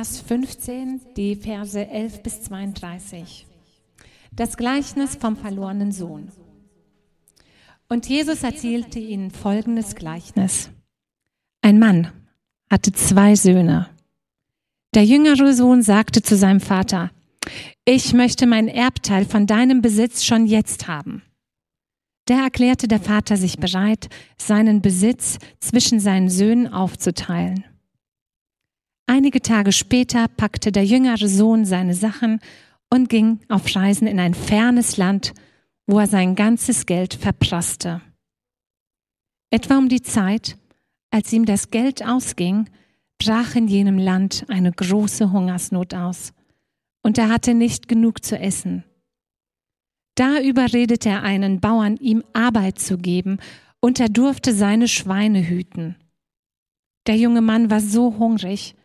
Vers 15, die Verse 11 bis 32. Das Gleichnis vom verlorenen Sohn. Und Jesus erzählte ihnen folgendes Gleichnis. Ein Mann hatte zwei Söhne. Der jüngere Sohn sagte zu seinem Vater, ich möchte mein Erbteil von deinem Besitz schon jetzt haben. Da erklärte der Vater sich bereit, seinen Besitz zwischen seinen Söhnen aufzuteilen. Einige Tage später packte der jüngere Sohn seine Sachen und ging auf Reisen in ein fernes Land, wo er sein ganzes Geld verprasste. Etwa um die Zeit, als ihm das Geld ausging, brach in jenem Land eine große Hungersnot aus, und er hatte nicht genug zu essen. Da überredete er einen Bauern, ihm Arbeit zu geben, und er durfte seine Schweine hüten. Der junge Mann war so hungrig,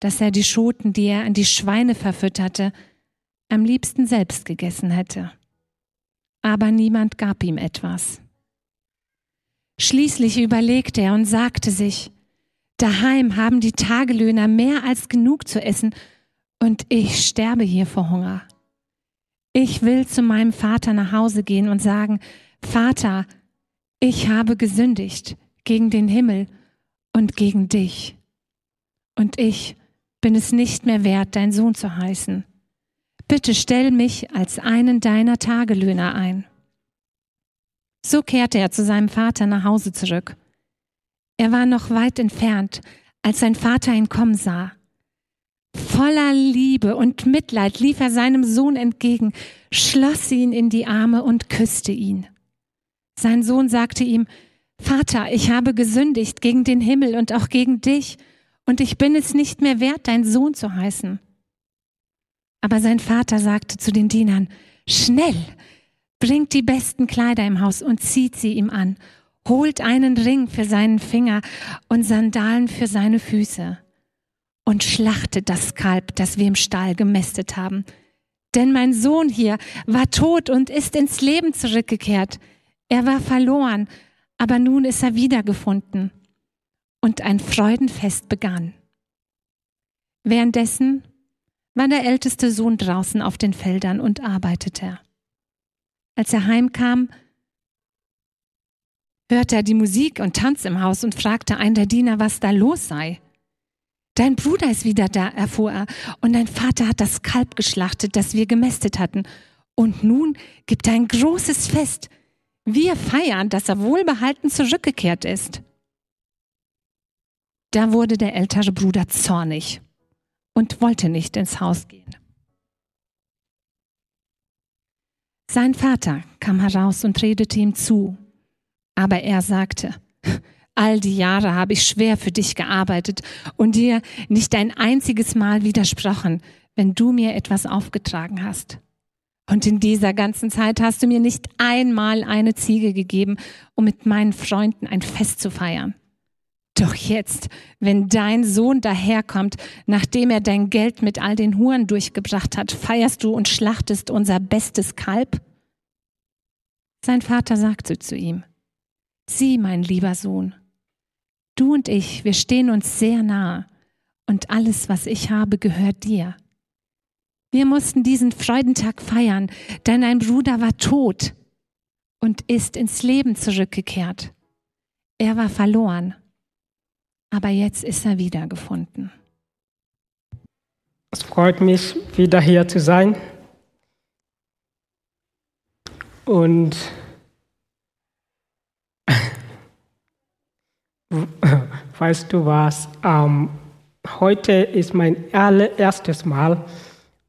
dass er die Schoten, die er an die Schweine verfütterte, am liebsten selbst gegessen hätte. Aber niemand gab ihm etwas. Schließlich überlegte er und sagte sich, daheim haben die Tagelöhner mehr als genug zu essen, und ich sterbe hier vor Hunger. Ich will zu meinem Vater nach Hause gehen und sagen, Vater, ich habe gesündigt gegen den Himmel und gegen dich. Und ich bin es nicht mehr wert, dein Sohn zu heißen. Bitte stell mich als einen deiner Tagelöhner ein. So kehrte er zu seinem Vater nach Hause zurück. Er war noch weit entfernt, als sein Vater ihn kommen sah. Voller Liebe und Mitleid lief er seinem Sohn entgegen, schloss ihn in die Arme und küsste ihn. Sein Sohn sagte ihm, Vater, ich habe gesündigt gegen den Himmel und auch gegen dich, und ich bin es nicht mehr wert, dein Sohn zu heißen. Aber sein Vater sagte zu den Dienern, Schnell, bringt die besten Kleider im Haus und zieht sie ihm an, holt einen Ring für seinen Finger und Sandalen für seine Füße und schlachtet das Kalb, das wir im Stall gemästet haben. Denn mein Sohn hier war tot und ist ins Leben zurückgekehrt. Er war verloren, aber nun ist er wiedergefunden. Und ein Freudenfest begann. Währenddessen war der älteste Sohn draußen auf den Feldern und arbeitete. Als er heimkam, hörte er die Musik und Tanz im Haus und fragte einen der Diener, was da los sei. Dein Bruder ist wieder da, erfuhr er, und dein Vater hat das Kalb geschlachtet, das wir gemästet hatten. Und nun gibt er ein großes Fest. Wir feiern, dass er wohlbehalten zurückgekehrt ist. Da wurde der ältere Bruder zornig und wollte nicht ins Haus gehen. Sein Vater kam heraus und redete ihm zu, aber er sagte, All die Jahre habe ich schwer für dich gearbeitet und dir nicht ein einziges Mal widersprochen, wenn du mir etwas aufgetragen hast. Und in dieser ganzen Zeit hast du mir nicht einmal eine Ziege gegeben, um mit meinen Freunden ein Fest zu feiern. Doch jetzt, wenn dein Sohn daherkommt, nachdem er dein Geld mit all den Huren durchgebracht hat, feierst du und schlachtest unser bestes Kalb? Sein Vater sagte zu ihm, Sieh, mein lieber Sohn, Du und ich, wir stehen uns sehr nah und alles, was ich habe, gehört dir. Wir mussten diesen Freudentag feiern, denn ein Bruder war tot und ist ins Leben zurückgekehrt. Er war verloren, aber jetzt ist er wiedergefunden. Es freut mich, wieder hier zu sein. Und Weißt du was? Ähm, heute ist mein allererstes Mal,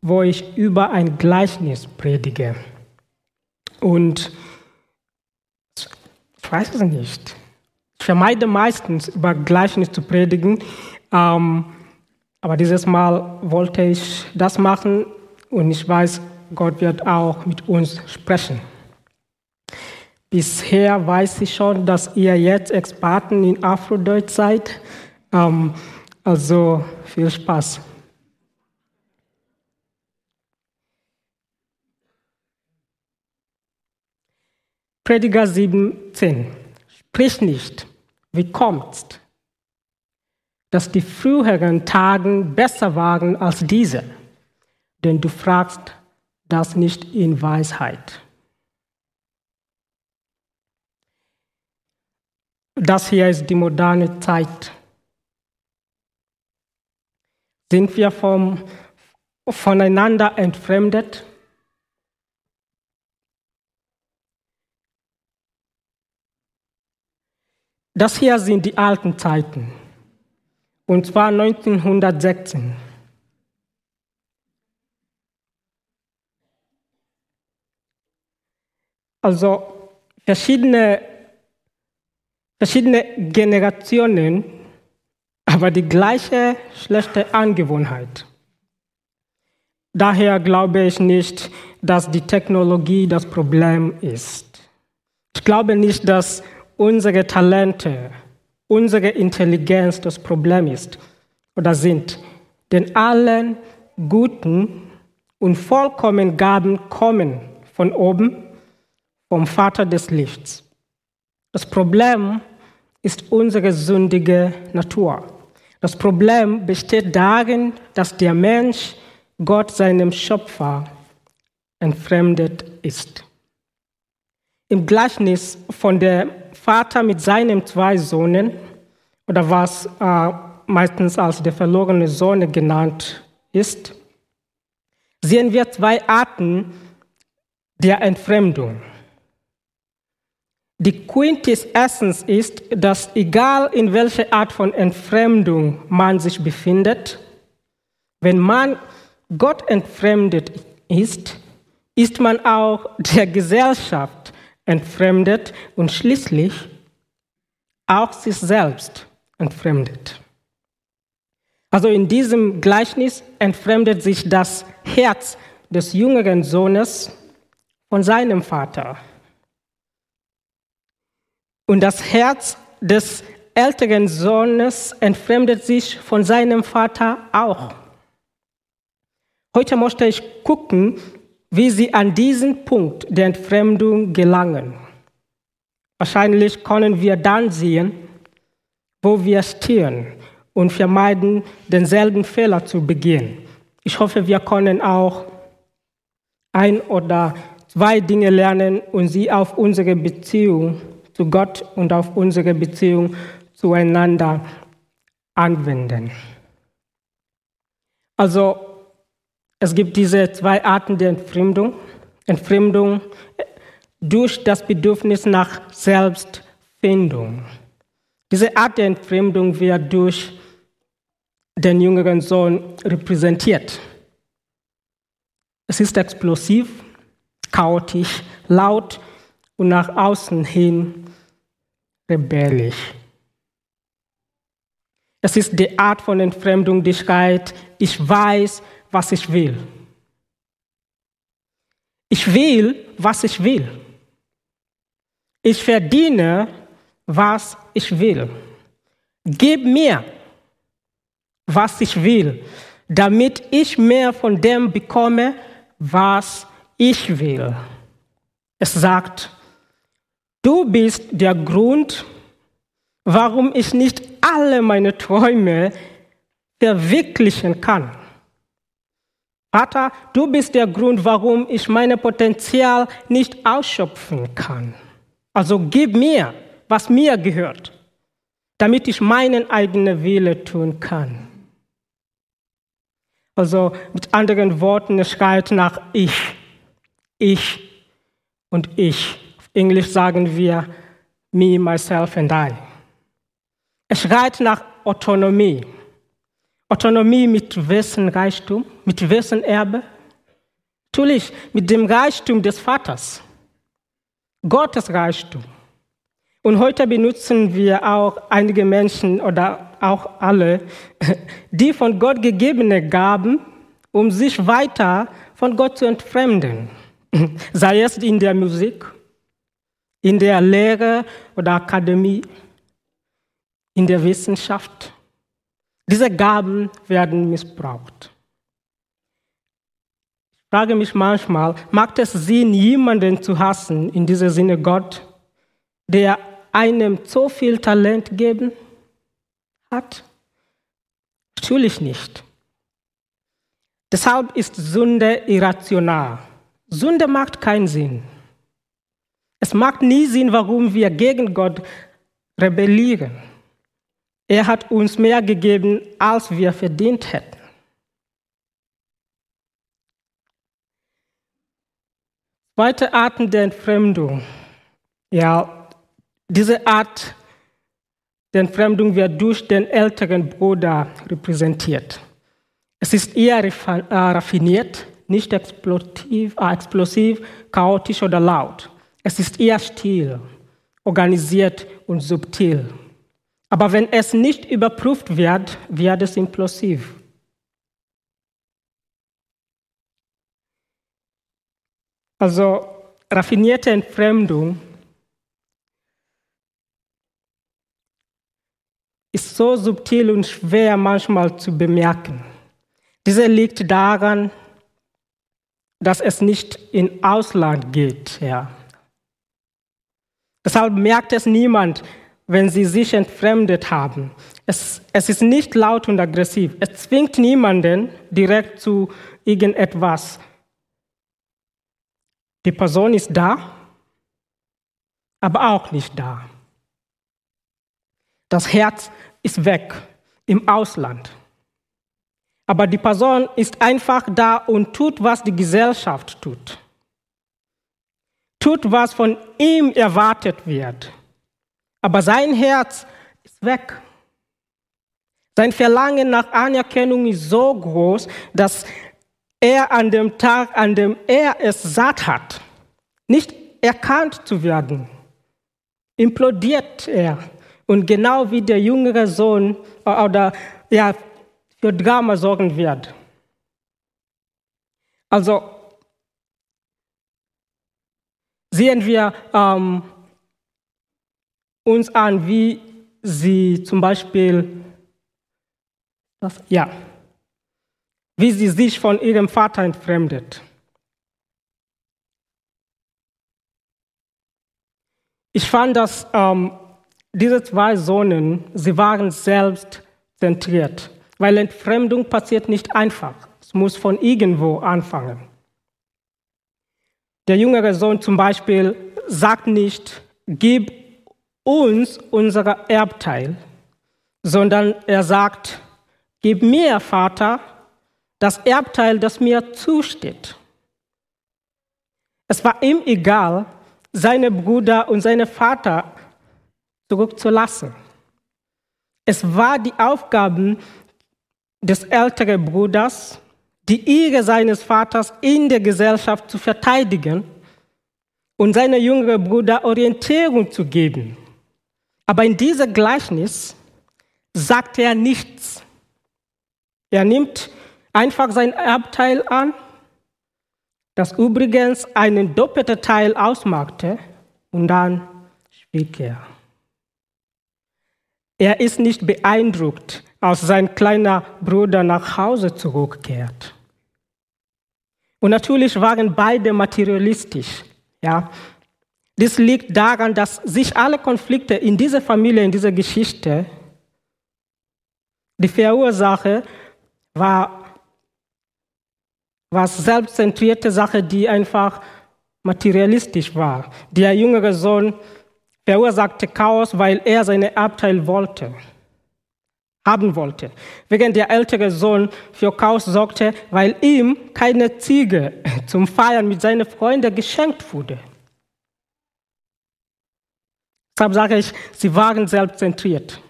wo ich über ein Gleichnis predige. Und ich weiß es nicht. Vermeide meistens, über Gleichnis zu predigen. Ähm, aber dieses Mal wollte ich das machen und ich weiß, Gott wird auch mit uns sprechen. Bisher weiß ich schon, dass ihr jetzt Experten in Afrodeutsch seid. Ähm, also viel Spaß. Prediger 17. Sprich nicht. Wie kommt's? dass die früheren Tagen besser waren als diese, denn du fragst das nicht in Weisheit. Das hier ist die moderne Zeit. Sind wir vom, voneinander entfremdet? Das hier sind die alten Zeiten, und zwar 1916. Also verschiedene, verschiedene Generationen, aber die gleiche schlechte Angewohnheit. Daher glaube ich nicht, dass die Technologie das Problem ist. Ich glaube nicht, dass unsere Talente, unsere Intelligenz das Problem ist oder sind. Denn allen guten und vollkommenen Gaben kommen von oben, vom Vater des Lichts. Das Problem ist unsere sündige Natur. Das Problem besteht darin, dass der Mensch Gott seinem Schöpfer entfremdet ist. Im Gleichnis von der Vater mit seinen zwei Söhnen, oder was äh, meistens als der verlorene Sohn genannt ist, sehen wir zwei Arten der Entfremdung. Die Quintessenz ist, dass egal in welcher Art von Entfremdung man sich befindet, wenn man Gott entfremdet ist, ist man auch der Gesellschaft entfremdet und schließlich auch sich selbst entfremdet. Also in diesem Gleichnis entfremdet sich das Herz des jüngeren Sohnes von seinem Vater. Und das Herz des älteren Sohnes entfremdet sich von seinem Vater auch. Heute möchte ich gucken, wie sie an diesen Punkt der Entfremdung gelangen. Wahrscheinlich können wir dann sehen, wo wir stehen und vermeiden, denselben Fehler zu begehen. Ich hoffe, wir können auch ein oder zwei Dinge lernen und sie auf unsere Beziehung zu Gott und auf unsere Beziehung zueinander anwenden. Also es gibt diese zwei Arten der Entfremdung. Entfremdung durch das Bedürfnis nach Selbstfindung. Diese Art der Entfremdung wird durch den jüngeren Sohn repräsentiert. Es ist explosiv, chaotisch, laut und nach außen hin rebellisch. Es ist die Art von Entfremdung, die schreit, ich weiß, was ich will. Ich will, was ich will. Ich verdiene, was ich will. Gib mir, was ich will, damit ich mehr von dem bekomme, was ich will. Es sagt, du bist der Grund, warum ich nicht alle meine Träume verwirklichen kann. Vater, du bist der Grund, warum ich mein Potenzial nicht ausschöpfen kann. Also gib mir, was mir gehört, damit ich meinen eigenen Wille tun kann. Also mit anderen Worten, es schreit nach ich, ich und ich. Auf Englisch sagen wir me, myself and I. Es schreit nach Autonomie. Autonomie mit wessen Reichtum? Mit wessen Erbe? Natürlich mit dem Reichtum des Vaters. Gottes Reichtum. Und heute benutzen wir auch einige Menschen oder auch alle die von Gott gegebene Gaben, um sich weiter von Gott zu entfremden. Sei es in der Musik, in der Lehre oder Akademie, in der Wissenschaft diese Gaben werden missbraucht. Ich frage mich manchmal, macht es Sinn, jemanden zu hassen, in diesem Sinne Gott, der einem so viel Talent gegeben hat, Natürlich nicht. Deshalb ist Sünde irrational. Sünde macht keinen Sinn. Es macht nie Sinn, warum wir gegen Gott rebellieren. Er hat uns mehr gegeben, als wir verdient hätten. Zweite Arten der Entfremdung. Ja, diese Art der Entfremdung wird durch den älteren Bruder repräsentiert. Es ist eher äh, raffiniert, nicht explosiv, äh, explosiv, chaotisch oder laut. Es ist eher still, organisiert und subtil. Aber wenn es nicht überprüft wird, wird es implosiv. Also raffinierte Entfremdung ist so subtil und schwer manchmal zu bemerken. Diese liegt daran, dass es nicht in Ausland geht. Ja. Deshalb merkt es niemand, wenn sie sich entfremdet haben. Es, es ist nicht laut und aggressiv. Es zwingt niemanden direkt zu irgendetwas. Die Person ist da, aber auch nicht da. Das Herz ist weg im Ausland. Aber die Person ist einfach da und tut, was die Gesellschaft tut. Tut, was von ihm erwartet wird. Aber sein Herz ist weg. Sein Verlangen nach Anerkennung ist so groß, dass er an dem Tag, an dem er es satt hat, nicht erkannt zu werden, implodiert er. Und genau wie der jüngere Sohn äh, oder ja, für Drama sorgen wird. Also sehen wir ähm, uns an, wie sie zum Beispiel, ja, wie sie sich von ihrem Vater entfremdet. Ich fand, dass ähm, diese zwei Sohnen, sie waren selbst zentriert, weil Entfremdung passiert nicht einfach. Es muss von irgendwo anfangen. Der jüngere Sohn zum Beispiel sagt nicht, gib uns unser Erbteil, sondern er sagt, gib mir, Vater, das Erbteil, das mir zusteht. Es war ihm egal, seine Brüder und seine Vater zurückzulassen. Es war die Aufgabe des älteren Bruders, die Ehre seines Vaters in der Gesellschaft zu verteidigen und seinem jüngeren Bruder Orientierung zu geben. Aber in diesem Gleichnis sagt er nichts. Er nimmt einfach sein Erbteil an, das übrigens einen doppelten Teil ausmachte, und dann schwieg er. Er ist nicht beeindruckt, als sein kleiner Bruder nach Hause zurückkehrt. Und natürlich waren beide materialistisch. Ja. Das liegt daran, dass sich alle Konflikte in dieser Familie, in dieser Geschichte, die Verursache war, war selbstzentrierte Sache, die einfach materialistisch war. Der jüngere Sohn verursachte Chaos, weil er seine Abteil wollte, haben wollte. Während der ältere Sohn für Chaos sorgte, weil ihm keine Ziege zum Feiern mit seinen Freunden geschenkt wurde. Deshalb sage ich, sie waren selbstzentriert.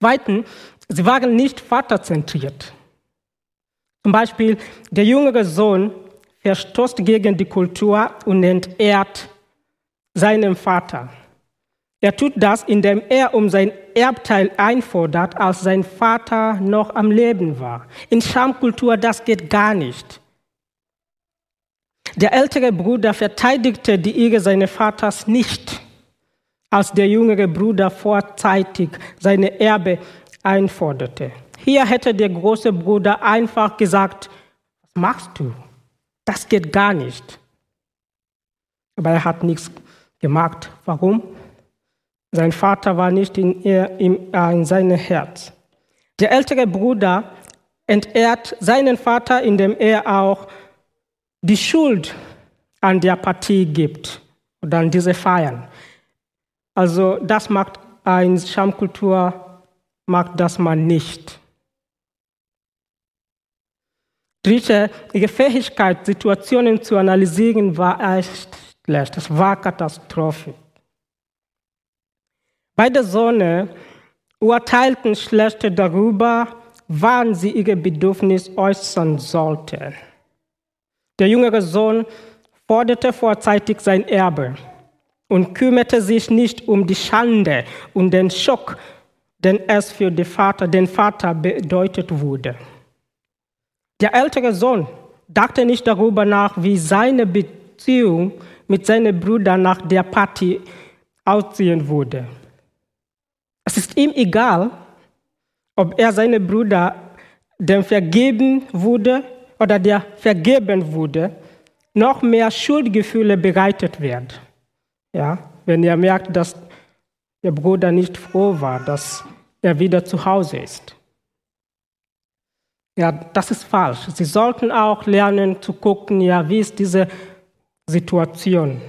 Zweitens, sie waren nicht vaterzentriert. Zum Beispiel, der jüngere Sohn verstoßt gegen die Kultur und entehrt seinen Vater. Er tut das, indem er um sein Erbteil einfordert, als sein Vater noch am Leben war. In Schamkultur, das geht gar nicht. Der ältere Bruder verteidigte die Ehe seines Vaters nicht, als der jüngere Bruder vorzeitig seine Erbe einforderte. Hier hätte der große Bruder einfach gesagt, was machst du? Das geht gar nicht. Aber er hat nichts gemacht. Warum? Sein Vater war nicht in, er, in, äh, in seinem Herz. Der ältere Bruder entehrt seinen Vater, indem er auch die Schuld an der Partie gibt oder an diese Feiern. Also das macht eine Schamkultur, macht das man nicht. Dritte, ihre Fähigkeit, Situationen zu analysieren, war echt schlecht. Das war Katastrophe. Beide Söhne urteilten schlecht darüber, wann sie ihr Bedürfnis äußern sollten. Der jüngere Sohn forderte vorzeitig sein Erbe und kümmerte sich nicht um die Schande und den Schock, den es für den Vater, den Vater bedeutet wurde. Der ältere Sohn dachte nicht darüber nach, wie seine Beziehung mit seinem Bruder nach der Party aussehen würde. Es ist ihm egal, ob er seinem Bruder dem vergeben wurde oder der vergeben wurde, noch mehr Schuldgefühle bereitet werden. Ja, wenn er merkt, dass der Bruder nicht froh war, dass er wieder zu Hause ist. Ja, das ist falsch. Sie sollten auch lernen zu gucken, ja, wie ist diese Situation?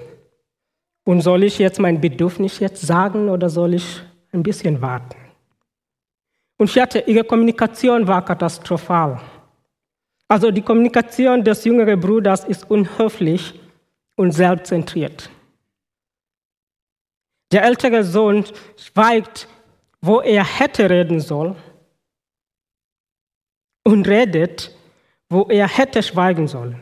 Und soll ich jetzt mein Bedürfnis jetzt sagen oder soll ich ein bisschen warten? Und vierte, ihre Kommunikation war katastrophal. Also die Kommunikation des jüngeren Bruders ist unhöflich und selbstzentriert. Der ältere Sohn schweigt, wo er hätte reden sollen und redet, wo er hätte schweigen sollen.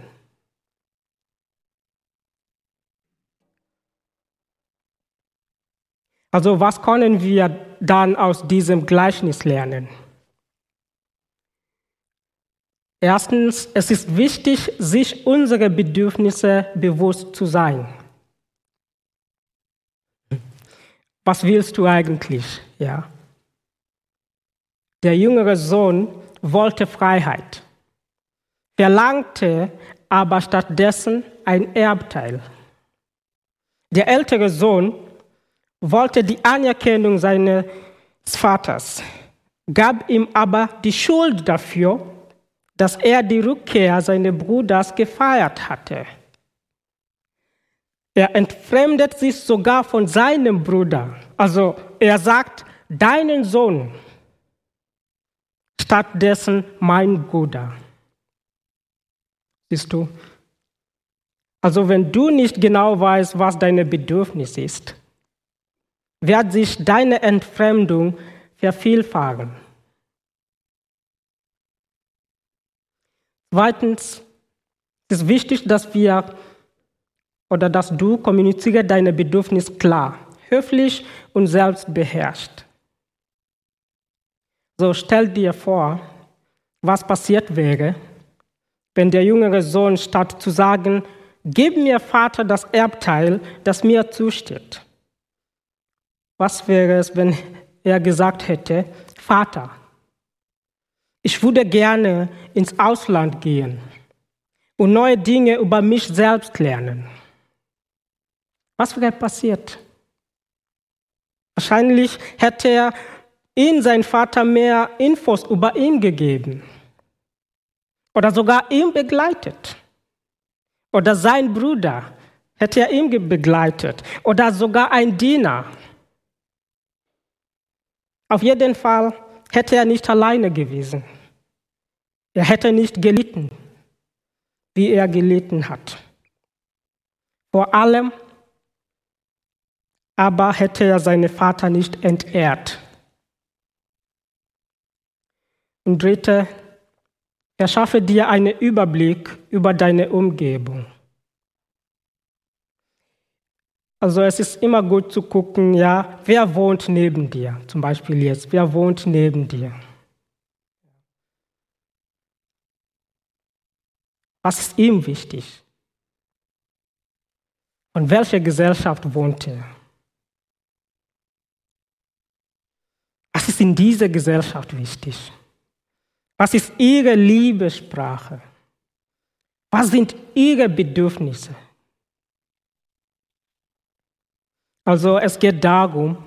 Also was können wir dann aus diesem Gleichnis lernen? Erstens, es ist wichtig, sich unsere Bedürfnisse bewusst zu sein. Was willst du eigentlich? Ja. Der jüngere Sohn wollte Freiheit, verlangte aber stattdessen ein Erbteil. Der ältere Sohn wollte die Anerkennung seines Vaters, gab ihm aber die Schuld dafür, dass er die Rückkehr seines Bruders gefeiert hatte. Er entfremdet sich sogar von seinem Bruder. Also er sagt, deinen Sohn, stattdessen mein Bruder. Siehst du? Also wenn du nicht genau weißt, was deine Bedürfnis ist, wird sich deine Entfremdung vervielfachen. Zweitens ist wichtig, dass wir oder dass du kommuniziere deine Bedürfnisse klar, höflich und selbstbeherrscht. So stell dir vor, was passiert wäre, wenn der jüngere Sohn statt zu sagen, gib mir Vater das Erbteil, das mir zusteht. Was wäre es, wenn er gesagt hätte, Vater, ich würde gerne ins Ausland gehen und neue Dinge über mich selbst lernen. Was wäre passiert? Wahrscheinlich hätte er ihn, sein Vater, mehr Infos über ihn gegeben. Oder sogar ihn begleitet. Oder sein Bruder hätte er ihn begleitet. Oder sogar ein Diener. Auf jeden Fall hätte er nicht alleine gewesen. Er hätte nicht gelitten, wie er gelitten hat. Vor allem aber hätte er seinen Vater nicht entehrt. Und dritte, verschaffe dir einen Überblick über deine Umgebung. Also es ist immer gut zu gucken, ja, wer wohnt neben dir? Zum Beispiel jetzt, wer wohnt neben dir? Was ist ihm wichtig? Und welche Gesellschaft wohnt er? Ist in dieser Gesellschaft wichtig? Was ist ihre Liebessprache? Was sind ihre Bedürfnisse? Also es geht darum,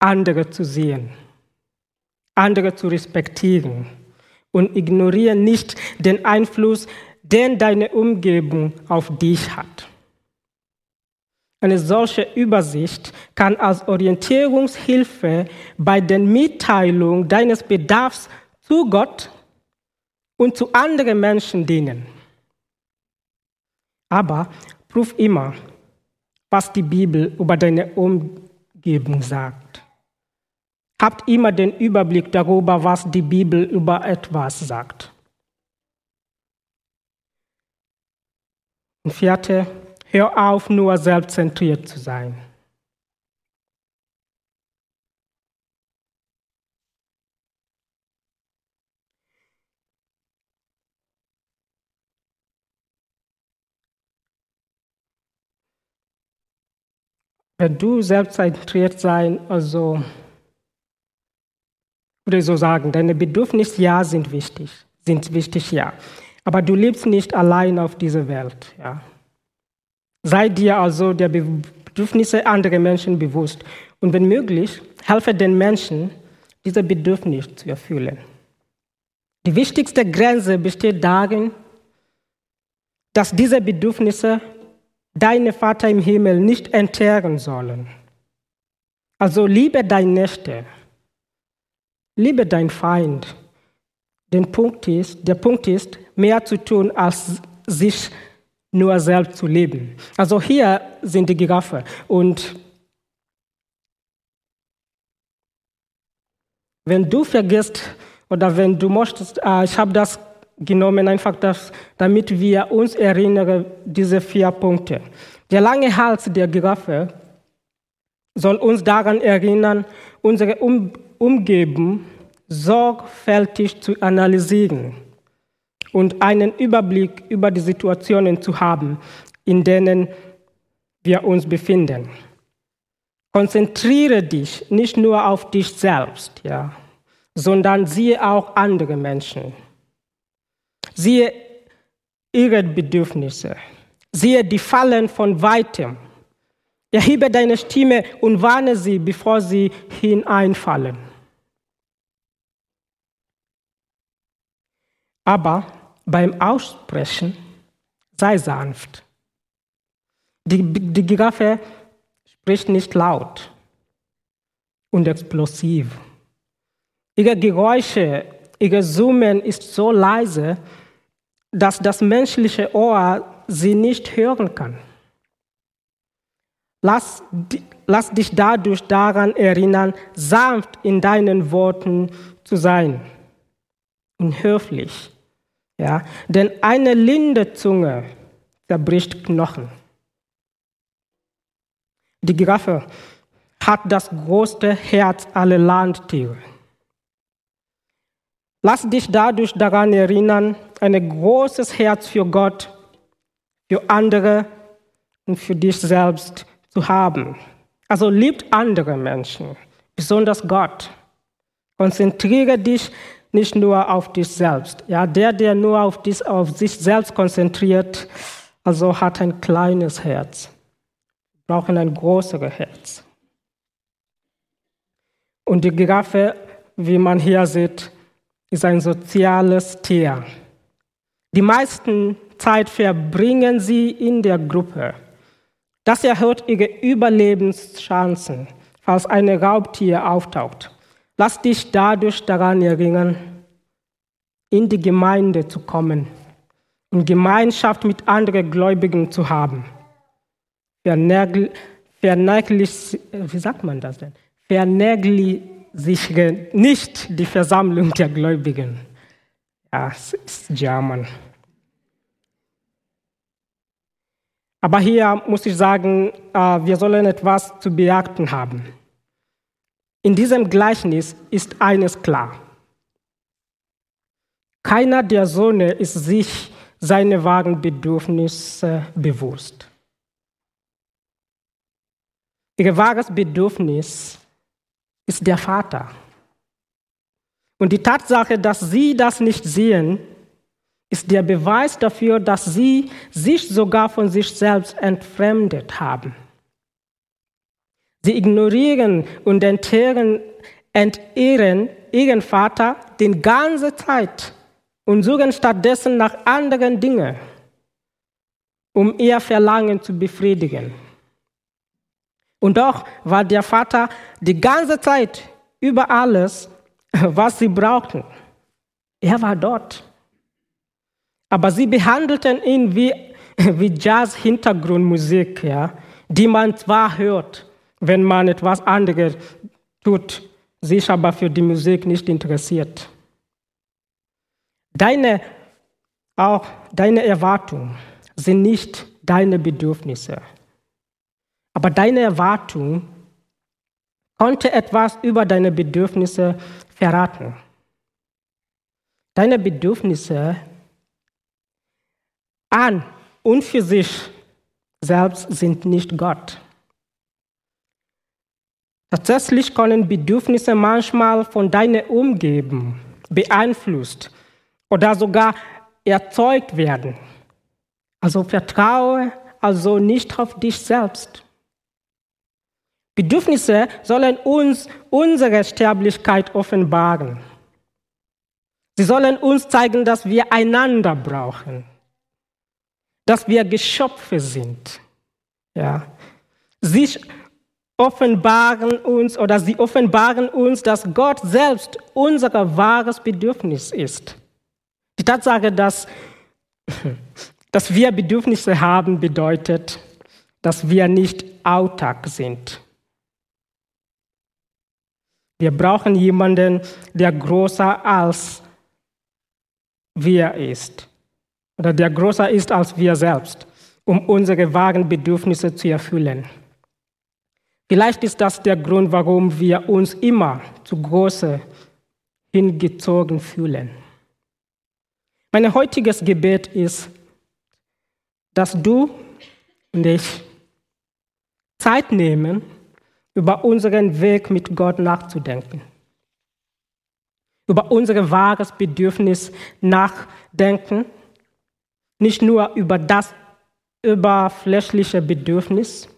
andere zu sehen, andere zu respektieren und ignoriere nicht den Einfluss, den deine Umgebung auf dich hat. Eine solche Übersicht kann als Orientierungshilfe bei der Mitteilung deines Bedarfs zu Gott und zu anderen Menschen dienen. Aber prüf immer, was die Bibel über deine Umgebung sagt. Habt immer den Überblick darüber, was die Bibel über etwas sagt. Und vierte, hör auf, nur selbstzentriert zu sein. Wenn du selbstzentriert sein, also würde ich so sagen, deine Bedürfnisse ja sind wichtig, sind wichtig ja, aber du lebst nicht allein auf dieser Welt, ja. Sei dir also der Bedürfnisse anderer Menschen bewusst und wenn möglich, helfe den Menschen, diese Bedürfnisse zu erfüllen. Die wichtigste Grenze besteht darin, dass diese Bedürfnisse deine Vater im Himmel nicht entehren sollen. Also liebe dein Nächste, liebe dein Feind. Den Punkt ist, der Punkt ist, mehr zu tun, als sich nur selbst zu leben. Also hier sind die Giraffe und wenn du vergisst oder wenn du möchtest, äh, ich habe das genommen, einfach das, damit wir uns erinnern, diese vier Punkte. Der lange Hals der Giraffe soll uns daran erinnern, unsere um Umgebung sorgfältig zu analysieren und einen Überblick über die Situationen zu haben, in denen wir uns befinden. Konzentriere dich nicht nur auf dich selbst, ja, sondern siehe auch andere Menschen. Siehe ihre Bedürfnisse. Siehe die Fallen von weitem. Erhebe deine Stimme und warne sie, bevor sie hineinfallen. Aber beim Aussprechen sei sanft. Die, die Giraffe spricht nicht laut und explosiv. Ihre Geräusche, ihr Summen ist so leise, dass das menschliche Ohr sie nicht hören kann. Lass, lass dich dadurch daran erinnern, sanft in deinen Worten zu sein und höflich. Ja? Denn eine linde Zunge zerbricht Knochen. Die Giraffe hat das größte Herz aller Landtiere. Lass dich dadurch daran erinnern, ein großes Herz für Gott, für andere und für dich selbst zu haben. Also liebt andere Menschen, besonders Gott. Konzentriere dich nicht nur auf dich selbst. Ja, der, der nur auf, dich, auf sich selbst konzentriert, also hat ein kleines Herz. Wir brauchen ein größeres Herz. Und die Giraffe, wie man hier sieht, ist ein soziales Tier. Die meisten Zeit verbringen sie in der Gruppe. Das erhöht ihre Überlebenschancen, falls ein Raubtier auftaucht. Lass dich dadurch daran erinnern, in die Gemeinde zu kommen und Gemeinschaft mit anderen Gläubigen zu haben. Vernäglich, wie sagt man das denn? Vernäglich sichere nicht die Versammlung der Gläubigen. Ja, es ist German. Aber hier muss ich sagen, äh, wir sollen etwas zu beachten haben. In diesem Gleichnis ist eines klar. Keiner der Söhne ist sich seine wahren Bedürfnisse bewusst. Ihr wahres Bedürfnis ist der Vater. Und die Tatsache, dass sie das nicht sehen, ist der Beweis dafür, dass sie sich sogar von sich selbst entfremdet haben. Sie ignorieren und entehren, entehren ihren Vater die ganze Zeit und suchen stattdessen nach anderen Dingen, um ihr Verlangen zu befriedigen. Und doch war der Vater die ganze Zeit über alles, was sie brauchten. Er war dort. Aber sie behandelten ihn wie, wie Jazz-Hintergrundmusik, ja, die man zwar hört, wenn man etwas anderes tut, sich aber für die Musik nicht interessiert. Deine, auch deine Erwartungen sind nicht deine Bedürfnisse. Aber deine Erwartung konnte etwas über deine Bedürfnisse verraten. Deine Bedürfnisse an und für sich selbst sind nicht Gott. Tatsächlich können Bedürfnisse manchmal von deiner Umgebung beeinflusst oder sogar erzeugt werden. Also vertraue also nicht auf dich selbst. Bedürfnisse sollen uns unsere Sterblichkeit offenbaren. Sie sollen uns zeigen, dass wir einander brauchen, dass wir Geschöpfe sind. Ja. Sie offenbaren uns oder sie offenbaren uns, dass Gott selbst unser wahres Bedürfnis ist. Die Tatsache, dass, dass wir Bedürfnisse haben, bedeutet, dass wir nicht autark sind. Wir brauchen jemanden, der größer als wir ist oder der größer ist als wir selbst, um unsere wahren Bedürfnisse zu erfüllen. Vielleicht ist das der Grund, warum wir uns immer zu große hingezogen fühlen. Mein heutiges Gebet ist, dass du und ich Zeit nehmen, über unseren Weg mit Gott nachzudenken, über unser wahres Bedürfnis nachdenken, nicht nur über das überflächliche Bedürfnis,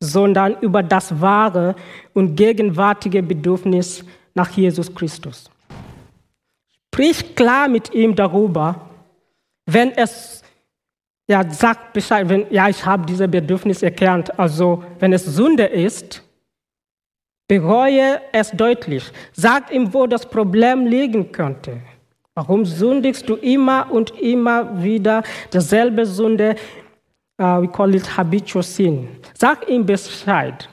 sondern über das wahre und gegenwärtige Bedürfnis nach Jesus Christus. Sprich klar mit ihm darüber, wenn es ja, sagt Bescheid, wenn ja, ich habe dieses Bedürfnis erkannt, also wenn es Sünde ist, Bereue es deutlich. Sag ihm, wo das Problem liegen könnte. Warum sündigst du immer und immer wieder dieselbe Sünde? Uh, we call it habitual sin. Sag ihm Bescheid.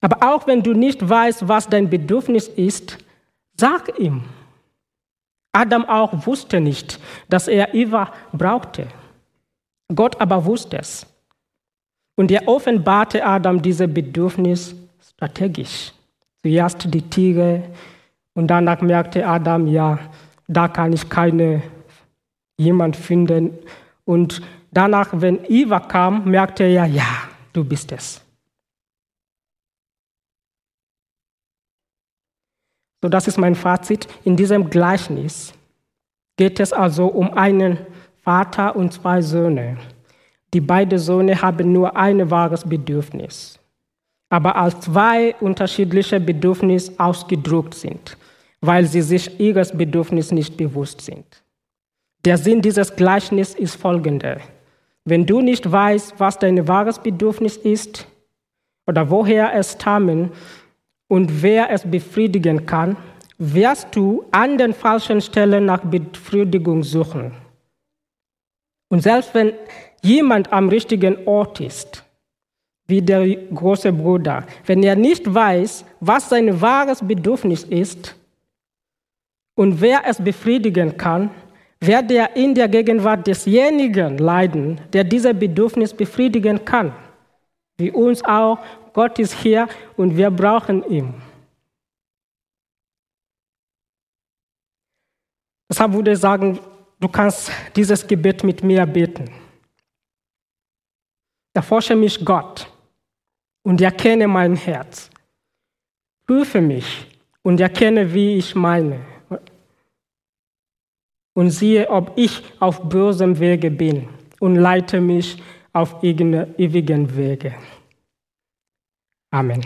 Aber auch wenn du nicht weißt, was dein Bedürfnis ist, sag ihm. Adam auch wusste nicht, dass er Eva brauchte. Gott aber wusste es. Und er offenbarte Adam dieses Bedürfnis strategisch. Zuerst die Tiere und danach merkte Adam, ja, da kann ich keine jemand finden. Und danach, wenn Eva kam, merkte er, ja, du bist es. So, das ist mein Fazit. In diesem Gleichnis geht es also um einen Vater und zwei Söhne. Die beiden Söhne haben nur ein wahres Bedürfnis aber als zwei unterschiedliche Bedürfnisse ausgedrückt sind, weil sie sich ihres Bedürfnisses nicht bewusst sind. Der Sinn dieses Gleichnisses ist folgender. Wenn du nicht weißt, was dein wahres Bedürfnis ist oder woher es stammen und wer es befriedigen kann, wirst du an den falschen Stellen nach Befriedigung suchen. Und selbst wenn jemand am richtigen Ort ist, wie der große Bruder. Wenn er nicht weiß, was sein wahres Bedürfnis ist und wer es befriedigen kann, wird er in der Gegenwart desjenigen leiden, der dieses Bedürfnis befriedigen kann. Wie uns auch, Gott ist hier und wir brauchen ihn. Deshalb würde ich sagen, du kannst dieses Gebet mit mir beten. Erforsche mich Gott und erkenne mein Herz. Prüfe mich und erkenne, wie ich meine. Und siehe, ob ich auf bösem Wege bin und leite mich auf ewigen Wege. Amen.